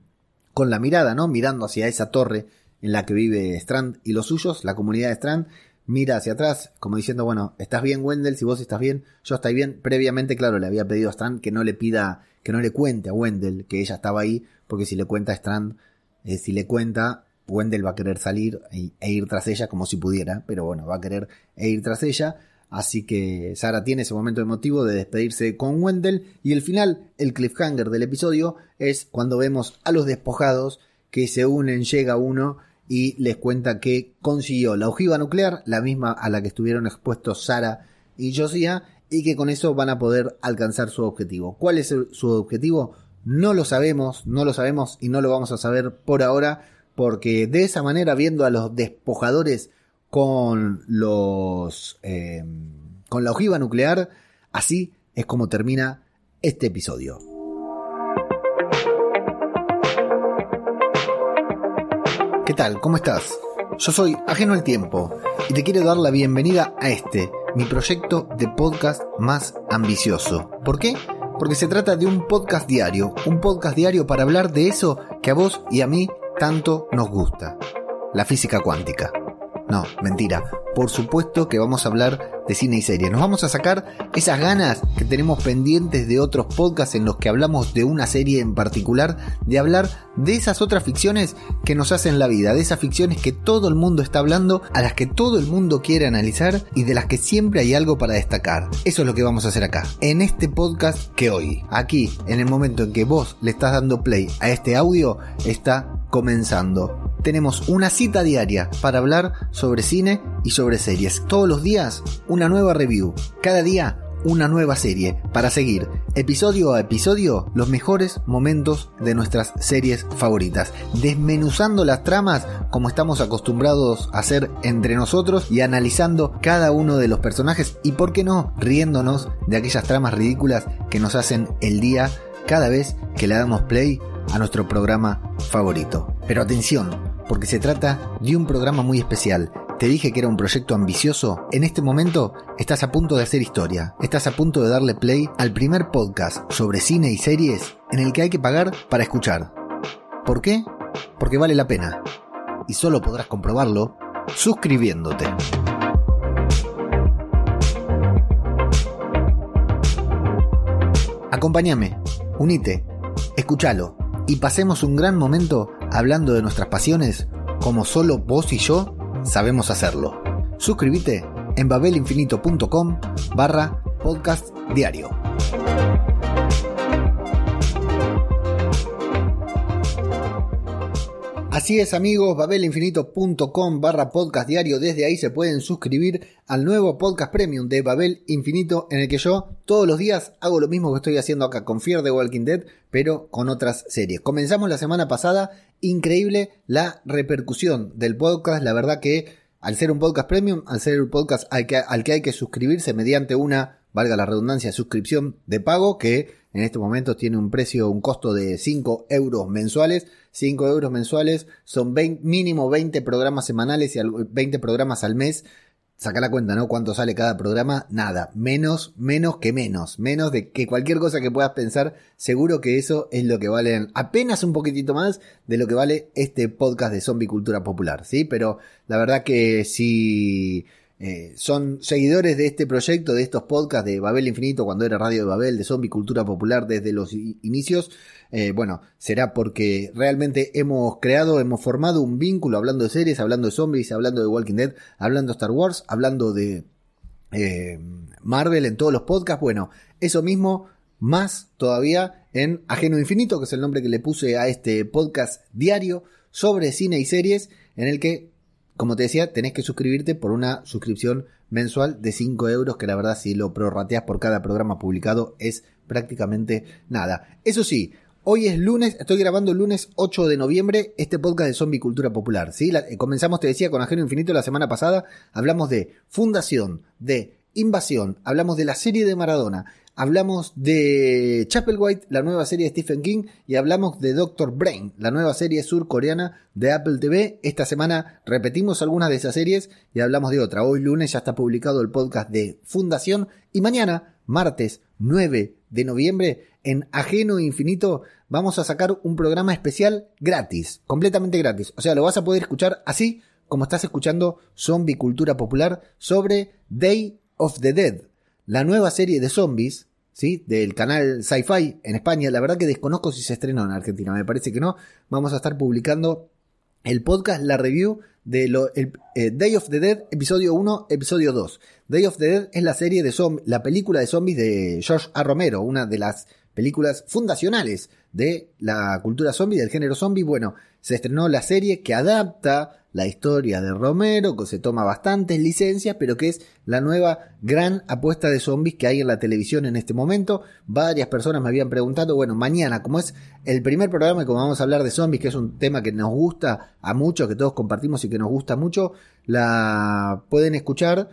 con la mirada, ¿no? Mirando hacia esa torre en la que vive Strand y los suyos, la comunidad de Strand mira hacia atrás, como diciendo, bueno, ¿estás bien, Wendell? Si vos estás bien, yo estoy bien. Previamente, claro, le había pedido a Strand que no le pida, que no le cuente a Wendell que ella estaba ahí, porque si le cuenta a Strand, eh, si le cuenta, Wendell va a querer salir e, e, ir tras ella como si pudiera, pero bueno, va a querer e ir tras ella. Así que Sara tiene ese momento emotivo de despedirse con Wendell y el final, el cliffhanger del episodio, es cuando vemos a los despojados que se unen, llega uno y les cuenta que consiguió la ojiva nuclear, la misma a la que estuvieron expuestos Sara y Josiah, y que con eso van a poder alcanzar su objetivo. ¿Cuál es su objetivo? No lo sabemos, no lo sabemos y no lo vamos a saber por ahora, porque de esa manera, viendo a los despojadores con los eh, con la ojiva nuclear, así es como termina este episodio. ¿Qué tal? ¿Cómo estás? Yo soy Ajeno al Tiempo y te quiero dar la bienvenida a este, mi proyecto de podcast más ambicioso. ¿Por qué? Porque se trata de un podcast diario, un podcast diario para hablar de eso que a vos y a mí tanto nos gusta, la física cuántica. No, mentira. Por supuesto que vamos a hablar de cine y serie. Nos vamos a sacar esas ganas que tenemos pendientes de otros podcasts en los que hablamos de una serie en particular, de hablar de esas otras ficciones que nos hacen la vida, de esas ficciones que todo el mundo está hablando, a las que todo el mundo quiere analizar y de las que siempre hay algo para destacar. Eso es lo que vamos a hacer acá, en este podcast que hoy, aquí, en el momento en que vos le estás dando play a este audio, está comenzando. Tenemos una cita diaria para hablar sobre cine y sobre series. Todos los días una nueva review. Cada día una nueva serie para seguir episodio a episodio los mejores momentos de nuestras series favoritas, desmenuzando las tramas como estamos acostumbrados a hacer entre nosotros y analizando cada uno de los personajes y por qué no riéndonos de aquellas tramas ridículas que nos hacen el día cada vez que le damos play a nuestro programa favorito. Pero atención, porque se trata de un programa muy especial. Te dije que era un proyecto ambicioso. En este momento estás a punto de hacer historia. Estás a punto de darle play al primer podcast sobre cine y series en el que hay que pagar para escuchar. ¿Por qué? Porque vale la pena. Y solo podrás comprobarlo suscribiéndote. Acompáñame, unite, escúchalo y pasemos un gran momento hablando de nuestras pasiones como solo vos y yo sabemos hacerlo. Suscríbete en babelinfinito.com barra podcast diario. Así es amigos, babelinfinito.com barra podcast diario, desde ahí se pueden suscribir al nuevo podcast premium de Babel Infinito en el que yo todos los días hago lo mismo que estoy haciendo acá con Fear the Walking Dead, pero con otras series. Comenzamos la semana pasada, increíble la repercusión del podcast, la verdad que al ser un podcast premium, al ser un podcast al que hay que suscribirse mediante una, valga la redundancia, suscripción de pago que en este momento tiene un precio, un costo de 5 euros mensuales. 5 euros mensuales son mínimo 20 programas semanales y 20 programas al mes. Saca la cuenta, ¿no? ¿Cuánto sale cada programa? Nada. Menos, menos que menos. Menos de que cualquier cosa que puedas pensar. Seguro que eso es lo que vale apenas un poquitito más de lo que vale este podcast de Zombie Cultura Popular, ¿sí? Pero la verdad que si eh, son seguidores de este proyecto, de estos podcasts de Babel Infinito, cuando era Radio de Babel, de Zombie Cultura Popular desde los inicios. Eh, bueno, será porque realmente hemos creado, hemos formado un vínculo hablando de series, hablando de zombies, hablando de Walking Dead, hablando de Star Wars, hablando de eh, Marvel en todos los podcasts. Bueno, eso mismo, más todavía en Ajeno Infinito, que es el nombre que le puse a este podcast diario sobre cine y series, en el que como te decía, tenés que suscribirte por una suscripción mensual de 5 euros, que la verdad si lo prorrateas por cada programa publicado es prácticamente nada. Eso sí, hoy es lunes, estoy grabando lunes 8 de noviembre este podcast de Zombie Cultura Popular. ¿sí? Eh, comenzamos, te decía, con Ajeno Infinito la semana pasada, hablamos de fundación, de invasión, hablamos de la serie de Maradona, hablamos de White, la nueva serie de Stephen King, y hablamos de Doctor Brain, la nueva serie surcoreana de Apple TV. Esta semana repetimos algunas de esas series y hablamos de otra. Hoy lunes ya está publicado el podcast de Fundación y mañana, martes 9 de noviembre, en Ajeno Infinito, vamos a sacar un programa especial gratis, completamente gratis. O sea, lo vas a poder escuchar así como estás escuchando Zombie Cultura Popular sobre Day of the Dead, la nueva serie de zombies, ¿sí? Del canal Sci-Fi en España. La verdad que desconozco si se estrenó en Argentina, me parece que no. Vamos a estar publicando el podcast, la review de lo, eh, Day of the Dead, episodio 1, episodio 2. Day of the Dead es la serie de zombies, la película de zombies de George A. Romero, una de las películas fundacionales de la cultura zombie, del género zombie. Bueno, se estrenó la serie que adapta la historia de Romero, que se toma bastantes licencias, pero que es la nueva gran apuesta de zombies que hay en la televisión en este momento. Varias personas me habían preguntado, bueno, mañana, como es el primer programa y como vamos a hablar de zombies, que es un tema que nos gusta a muchos, que todos compartimos y que nos gusta mucho, la pueden escuchar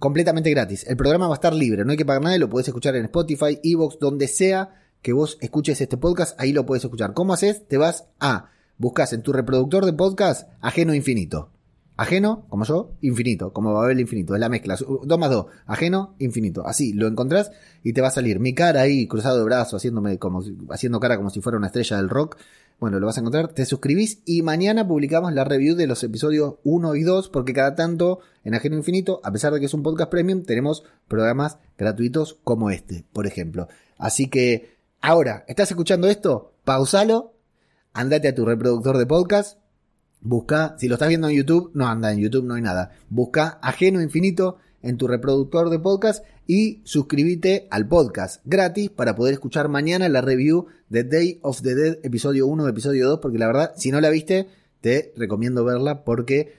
completamente gratis. El programa va a estar libre, no hay que pagar nada, lo puedes escuchar en Spotify, Evox, donde sea que vos escuches este podcast, ahí lo puedes escuchar. ¿Cómo haces? Te vas a buscas en tu reproductor de podcast ajeno infinito. Ajeno, como yo, infinito, como Babel infinito, es la mezcla. 2 más 2, ajeno, infinito. Así, lo encontrás y te va a salir mi cara ahí, cruzado de brazos, haciéndome como, haciendo cara como si fuera una estrella del rock. Bueno, lo vas a encontrar, te suscribís y mañana publicamos la review de los episodios 1 y 2, porque cada tanto en Ajeno Infinito, a pesar de que es un podcast premium, tenemos programas gratuitos como este, por ejemplo. Así que, ahora, ¿estás escuchando esto? Pausalo andate a tu reproductor de podcast, busca, si lo estás viendo en YouTube, no anda en YouTube, no hay nada. Busca Ajeno Infinito en tu reproductor de podcast y suscríbete al podcast gratis para poder escuchar mañana la review de Day of the Dead, episodio 1, episodio 2, porque la verdad, si no la viste, te recomiendo verla porque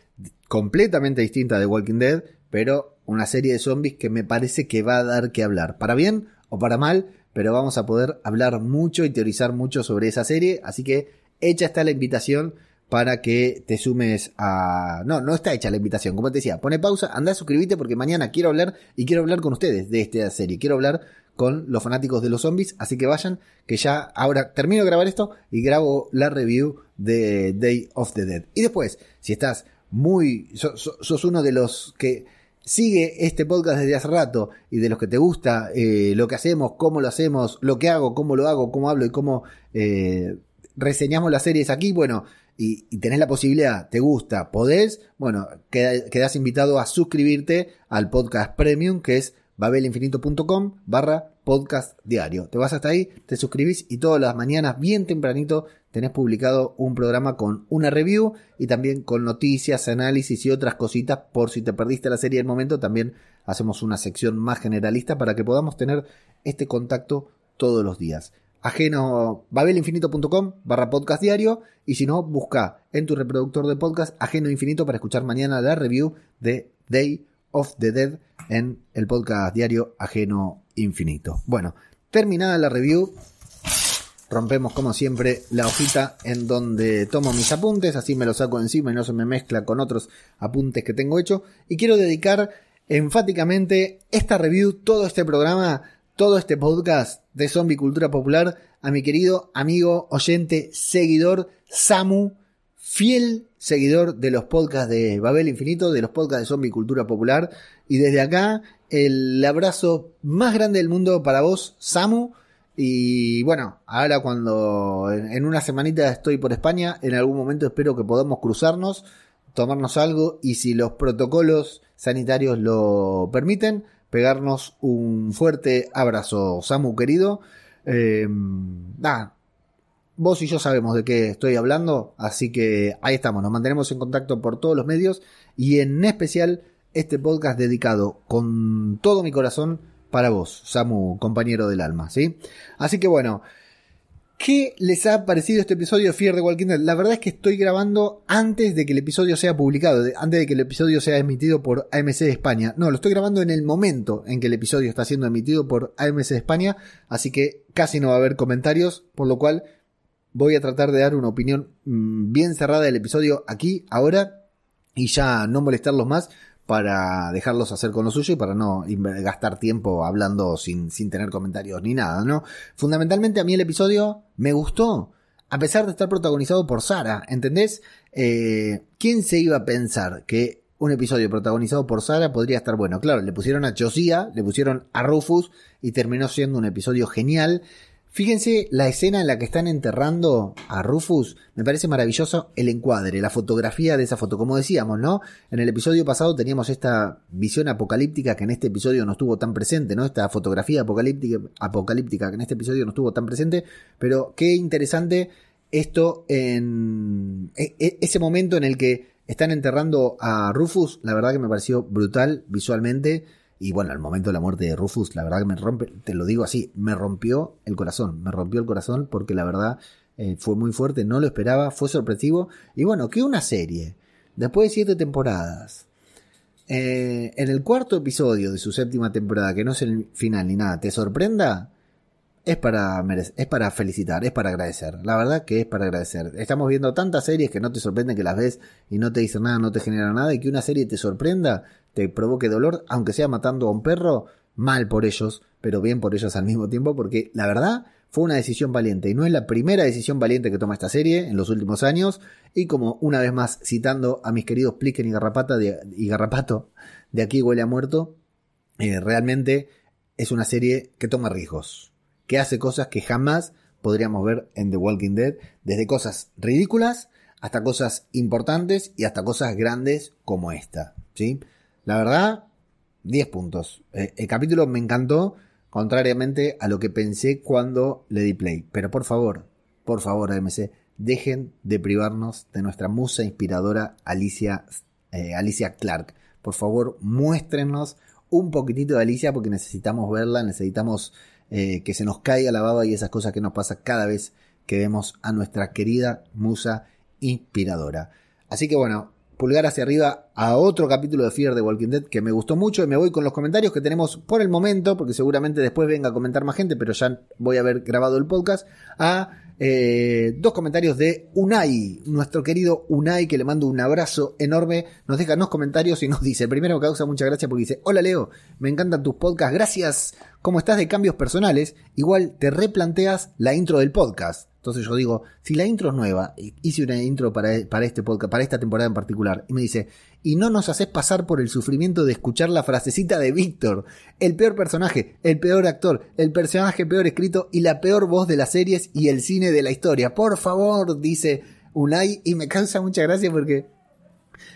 completamente distinta de Walking Dead, pero una serie de zombies que me parece que va a dar que hablar, para bien o para mal, pero vamos a poder hablar mucho y teorizar mucho sobre esa serie, así que hecha está la invitación para que te sumes a... No, no está hecha la invitación, como te decía, pone pausa, anda a suscribirte porque mañana quiero hablar y quiero hablar con ustedes de esta serie, quiero hablar con los fanáticos de los zombies, así que vayan, que ya ahora termino de grabar esto y grabo la review de Day of the Dead. Y después, si estás muy... sos, uno de los que sigue este podcast desde hace rato y de los que te gusta eh, lo que hacemos, cómo lo hacemos, lo que hago, cómo lo hago, cómo hablo y cómo... Eh, reseñamos las series aquí, bueno, y, tenés la posibilidad, te gusta, podés, bueno, quedas invitado a suscribirte al podcast premium que es babelinfinito.com barra podcast diario. Te vas hasta ahí, te suscribís y todas las mañanas bien tempranito tenés publicado un programa con una review y también con noticias, análisis y otras cositas por si te perdiste la serie del momento, también hacemos una sección más generalista para que podamos tener este contacto todos los días ajeno babelinfinito.com barra podcast diario y si no, busca en tu reproductor de podcast ajeno infinito para escuchar mañana la review de Day of the Dead en el podcast diario ajeno infinito. Bueno, terminada la review, rompemos como siempre la hojita en donde tomo mis apuntes, así me lo saco encima y no se me mezcla con otros apuntes que tengo hecho y quiero dedicar enfáticamente esta review, todo este programa todo este podcast de Zombie Cultura Popular a mi querido amigo, oyente, seguidor, Samu, fiel seguidor de los podcasts de Babel Infinito, de los podcasts de Zombie Cultura Popular. Y desde acá, el abrazo más grande del mundo para vos, Samu. Y bueno, ahora cuando en una semanita estoy por España, en algún momento espero que podamos cruzarnos, tomarnos algo y si los protocolos sanitarios lo permiten, pegarnos un fuerte abrazo, Samu querido. Eh, vos y yo sabemos de qué estoy hablando, así que ahí estamos, nos mantenemos en contacto por todos los medios y en especial este podcast dedicado con todo mi corazón para vos, Samu, compañero del alma, ¿sí? Así que bueno, ¿Qué les ha parecido este episodio de Fear Walking Dead? La verdad es que estoy grabando antes de que el episodio sea publicado, antes de que el episodio sea emitido por AMC de España. No, lo estoy grabando en el momento en que el episodio está siendo emitido por AMC de España, así que casi no va a haber comentarios, por lo cual voy a tratar de dar una opinión mm, bien cerrada del episodio aquí, ahora, y ya no molestarlos más para dejarlos hacer con lo suyo y para no gastar tiempo hablando sin, sin tener comentarios ni nada, ¿no? Fundamentalmente a mí el episodio me gustó, a pesar de estar protagonizado por Sara, ¿entendés? Eh, ¿Quién se iba a pensar que un episodio protagonizado por Sara podría estar bueno? Claro, le pusieron a Josiah, le pusieron a Rufus y terminó siendo un episodio genial Fíjense la escena en la que están enterrando a Rufus. Me parece maravilloso el encuadre, la fotografía de esa foto. Como decíamos, ¿no? En el episodio pasado teníamos esta visión apocalíptica que en este episodio no estuvo tan presente, ¿no? Esta fotografía apocalíptica, apocalíptica que en este episodio no estuvo tan presente. Pero qué interesante esto en e, e, ese momento en el que están enterrando a Rufus. La verdad que me pareció brutal visualmente y bueno, al momento de la muerte de Rufus, la verdad que me rompe, te lo digo así, me rompió el corazón, me rompió el corazón porque la verdad eh, fue muy fuerte, no lo esperaba, fue sorpresivo. Y bueno, que una serie, después de siete temporadas, eh, en el cuarto episodio de su séptima temporada, que no es el final ni nada, te sorprenda, es para, es para felicitar, es para agradecer. La verdad que es para agradecer. Estamos viendo tantas series que no te sorprenden que las ves y no te dicen nada, no te genera nada, y que una serie te sorprenda, te provoque dolor, aunque sea matando a un perro, mal por ellos, pero bien por ellos al mismo tiempo, porque la verdad fue una decisión valiente y no es la primera decisión valiente que toma esta serie en los últimos años. Y como una vez más citando a mis queridos Plicken y, Garrapata y Garrapato, de aquí huele a muerto, eh, realmente es una serie que toma riesgos, que hace cosas que jamás podríamos ver en The Walking Dead, desde cosas ridículas hasta cosas importantes y hasta cosas grandes como esta. ¿sí? La verdad, 10 puntos. Eh, el capítulo me encantó contrariamente a lo que pensé cuando le di play. Pero por favor, por favor, AMC, dejen de privarnos de nuestra musa inspiradora Alicia, eh, Alicia Clark. Por favor, muéstrenos un poquitito de Alicia porque necesitamos verla, necesitamos eh, que se nos caiga la baba y esas cosas que nos pasa cada vez que vemos a nuestra querida musa inspiradora. Así que bueno, pulgar hacia arriba a otro capítulo de Fear de Walking Dead que me gustó mucho y me voy con los comentarios que tenemos por el momento, porque seguramente después venga a comentar más gente, pero ya voy a haber grabado el podcast, a eh, dos comentarios de Unai, nuestro querido Unai, que le mando un abrazo enorme, nos deja dos comentarios y nos dice, primero me causa mucha gracia porque dice, hola Leo, me encantan tus podcasts, gracias, ¿cómo estás de cambios personales? Igual te replanteas la intro del podcast. Entonces yo digo, si la intro es nueva, hice una intro para, para este podcast, para esta temporada en particular, y me dice, y no nos haces pasar por el sufrimiento de escuchar la frasecita de Víctor, el peor personaje, el peor actor, el personaje peor escrito y la peor voz de las series y el cine de la historia. Por favor, dice Unai, y me causa mucha gracia porque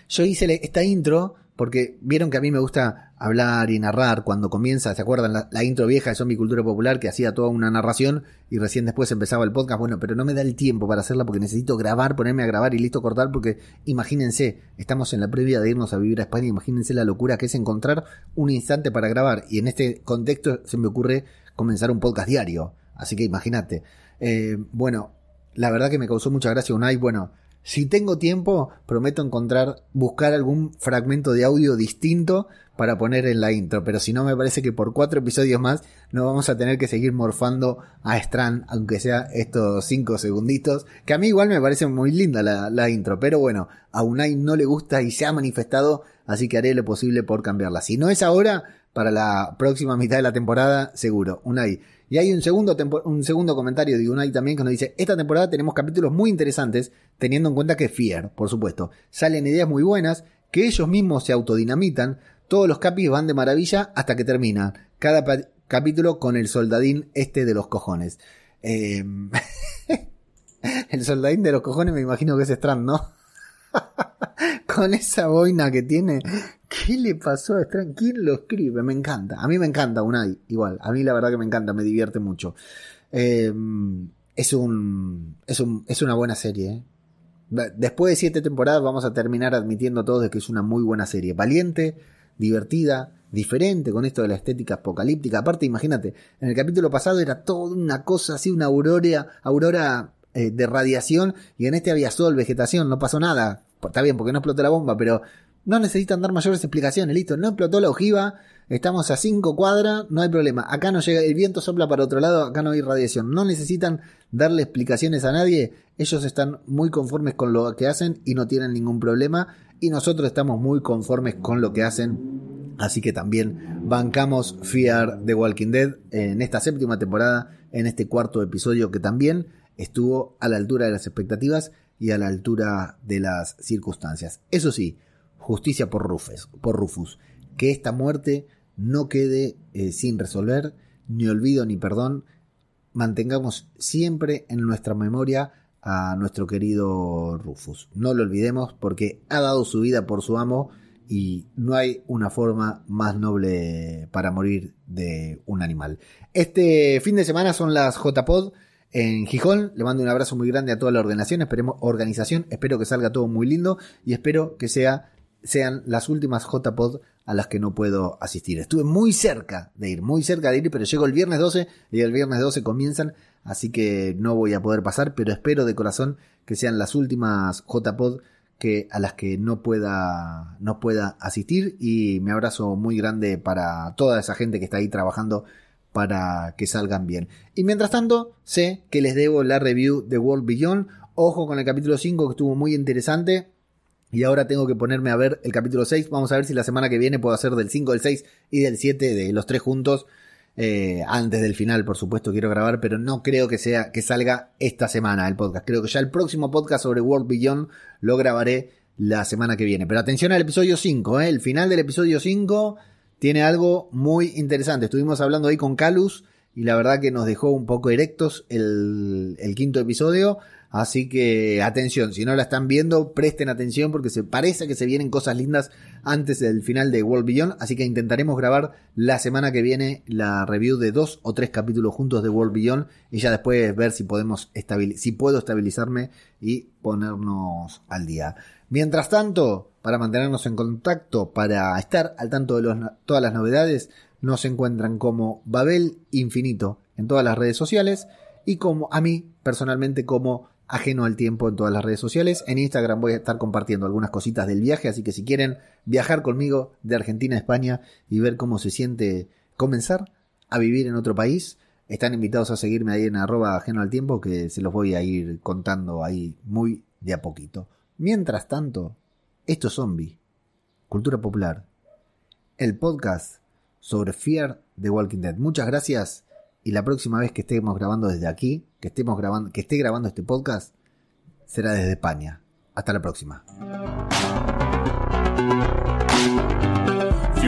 yo hice esta intro porque vieron que a mí me gusta hablar y narrar cuando comienza, ¿se acuerdan? La, intro vieja de Zombie Cultura Popular que hacía toda una narración y recién después empezaba el podcast. Bueno, pero no me da el tiempo para hacerla porque necesito grabar, ponerme a grabar y listo cortar porque imagínense, estamos en la previa de irnos a vivir a España, imagínense la locura que es encontrar un instante para grabar y en este contexto se me ocurre comenzar un podcast diario. Así que imagínate. Eh, bueno, la verdad que me causó mucha gracia un ay, bueno, si tengo tiempo, prometo encontrar, buscar algún fragmento de audio distinto para poner en la intro. Pero si no, me parece que por cuatro episodios más no vamos a tener que seguir morfando a Strand, aunque sea estos cinco segunditos. Que a mí igual me parece muy linda la, intro. Pero bueno, a Unai no le gusta y se ha manifestado, así que haré lo posible por cambiarla. Si no es ahora, para la próxima mitad de la temporada, seguro. Unai y hay un segundo, un segundo comentario de Unai también que nos dice, esta temporada tenemos capítulos muy interesantes, teniendo en cuenta que Fear, por supuesto, salen ideas muy buenas, que ellos mismos se autodinamitan, todos los capis van de maravilla hasta que termina. Cada capítulo con el soldadín este de los cojones. Em, *laughs* el soldadín de los cojones me imagino que es Strand, ¿no? *laughs* con esa boina que tiene. ¿Qué le pasó a? ¿Quién lo escribe? Me encanta. A mí me encanta Unai, igual. A mí la verdad que me encanta, me divierte mucho. Eh, es, un, es, un, es una buena serie. ¿eh? Después de siete temporadas vamos a terminar admitiendo todos de que es una muy buena serie. Valiente, divertida, diferente con esto de la estética apocalíptica. Aparte, imagínate, en el capítulo pasado era toda una cosa así, una aurora, aurora eh, de radiación y en este había sol, vegetación, no pasó nada. Está bien, porque no explotó la bomba, pero no necesitan dar mayores explicaciones, listo, no explotó la ojiva, estamos a 5 cuadras, no hay problema. Acá no llega, el viento sopla para otro lado, acá no hay radiación. No necesitan darle explicaciones a nadie, ellos están muy conformes con lo que hacen y no tienen ningún problema. Y nosotros estamos muy conformes con lo que hacen. Así que también bancamos Fear de Walking Dead en esta séptima temporada, en este cuarto episodio que también estuvo a la altura de las expectativas y a la altura de las circunstancias. Eso sí, justicia por Rufus, por Rufus. que esta muerte no quede eh, sin resolver, ni olvido ni perdón. Mantengamos siempre en nuestra memoria a nuestro querido Rufus. No lo olvidemos porque ha dado su vida por su amo y no hay una forma más noble para morir de un animal. Este fin de semana son las JPod en Gijón. Le mando un abrazo muy grande a toda la organización. Esperemos, organización. Espero que salga todo muy lindo y espero que sea, sean las últimas JPod a las que no puedo asistir. Estuve muy cerca de ir, muy cerca de ir, pero llego el viernes 12 y el viernes 12 comienzan así que no voy a poder pasar, pero espero de corazón que sean las últimas JPod que a las que no pueda no pueda asistir y me abrazo muy grande para toda esa gente que está ahí trabajando para que salgan bien. Y mientras tanto, sé que les debo la review de World Beyond. Ojo con el capítulo 5 que estuvo muy interesante. Y ahora tengo que ponerme a ver el capítulo 6. Vamos a ver si la semana que viene puedo hacer del 5, del 6 y del 7 de los tres juntos. Eh, antes del final, por supuesto, quiero grabar, pero no creo que sea que salga esta semana el podcast. Creo que ya el próximo podcast sobre World Beyond lo grabaré la semana que viene. Pero atención al episodio 5, ¿eh? el final del episodio 5 tiene algo muy interesante. Estuvimos hablando ahí con Calus y la verdad que nos dejó un poco erectos el, el quinto episodio. Así que atención, si no la están viendo, presten atención porque se parece que se vienen cosas lindas antes del final de World Beyond. Así que intentaremos grabar la semana que viene la review de dos o tres capítulos juntos de World Beyond y ya después ver si podemos si puedo estabilizarme y ponernos al día. Mientras tanto, para mantenernos en contacto, para estar al tanto de todas las novedades, nos encuentran como Babel Infinito en todas las redes sociales y como a mí personalmente como ajeno al tiempo en todas las redes sociales. En Instagram voy a estar compartiendo algunas cositas del viaje, así que si quieren viajar conmigo de Argentina a España y ver cómo se siente comenzar a vivir en otro país, están invitados a seguirme ahí en arroba ajeno al tiempo que se los voy a ir contando ahí muy de a poquito. Mientras tanto, esto es Zombie, Cultura Popular, el podcast sobre Fear de Walking Dead. Muchas gracias y la próxima vez que estemos grabando desde aquí, que estemos grabando, que esté grabando este podcast, será desde España. Hasta la próxima.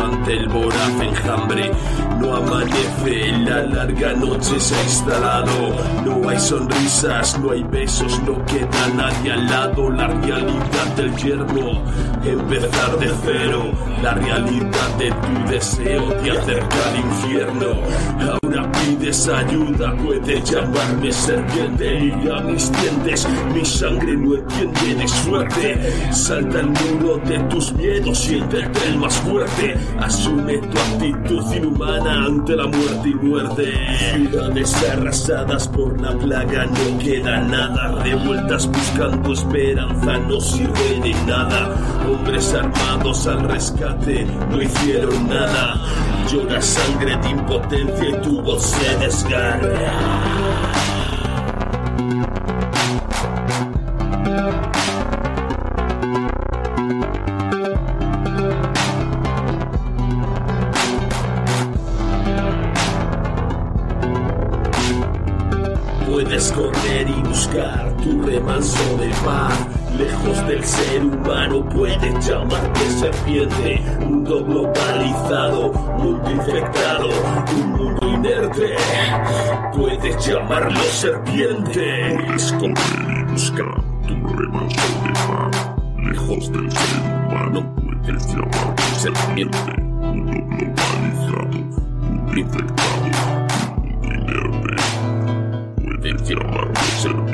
ante el voraz enjambre. No amanece, la larga noche se ha instalado. No hay sonrisas, no hay besos, no queda nadie al lado. La realidad del yermo, empezar de cero. La realidad de tu deseo te acerca al infierno. Ahora pides ayuda, puedes llamarme serpiente. Mira mis dientes, mi sangre no entiende de suerte. Salta el muro de tus miedos, siéntete el más fuerte. Asume tu actitud inhumana ante la muerte y muerte. Ciudades arrasadas por la plaga, no queda nada. Revueltas buscando esperanza, no sirve de nada. Hombres armados al rescate, no hicieron nada. Llora sangre de impotencia y tu voz se desgarra. Remanso de paz. Lejos del ser humano puedes llamarte serpiente. Mundo globalizado, mundo infectado, un mundo inerte. Puedes llamarlo serpiente. Puedes correr y buscar tu remanso de paz. Lejos del ser humano puedes llamarte serpiente. Mundo globalizado, mundo infectado, mundo inerte. Puedes llamarlo serpiente.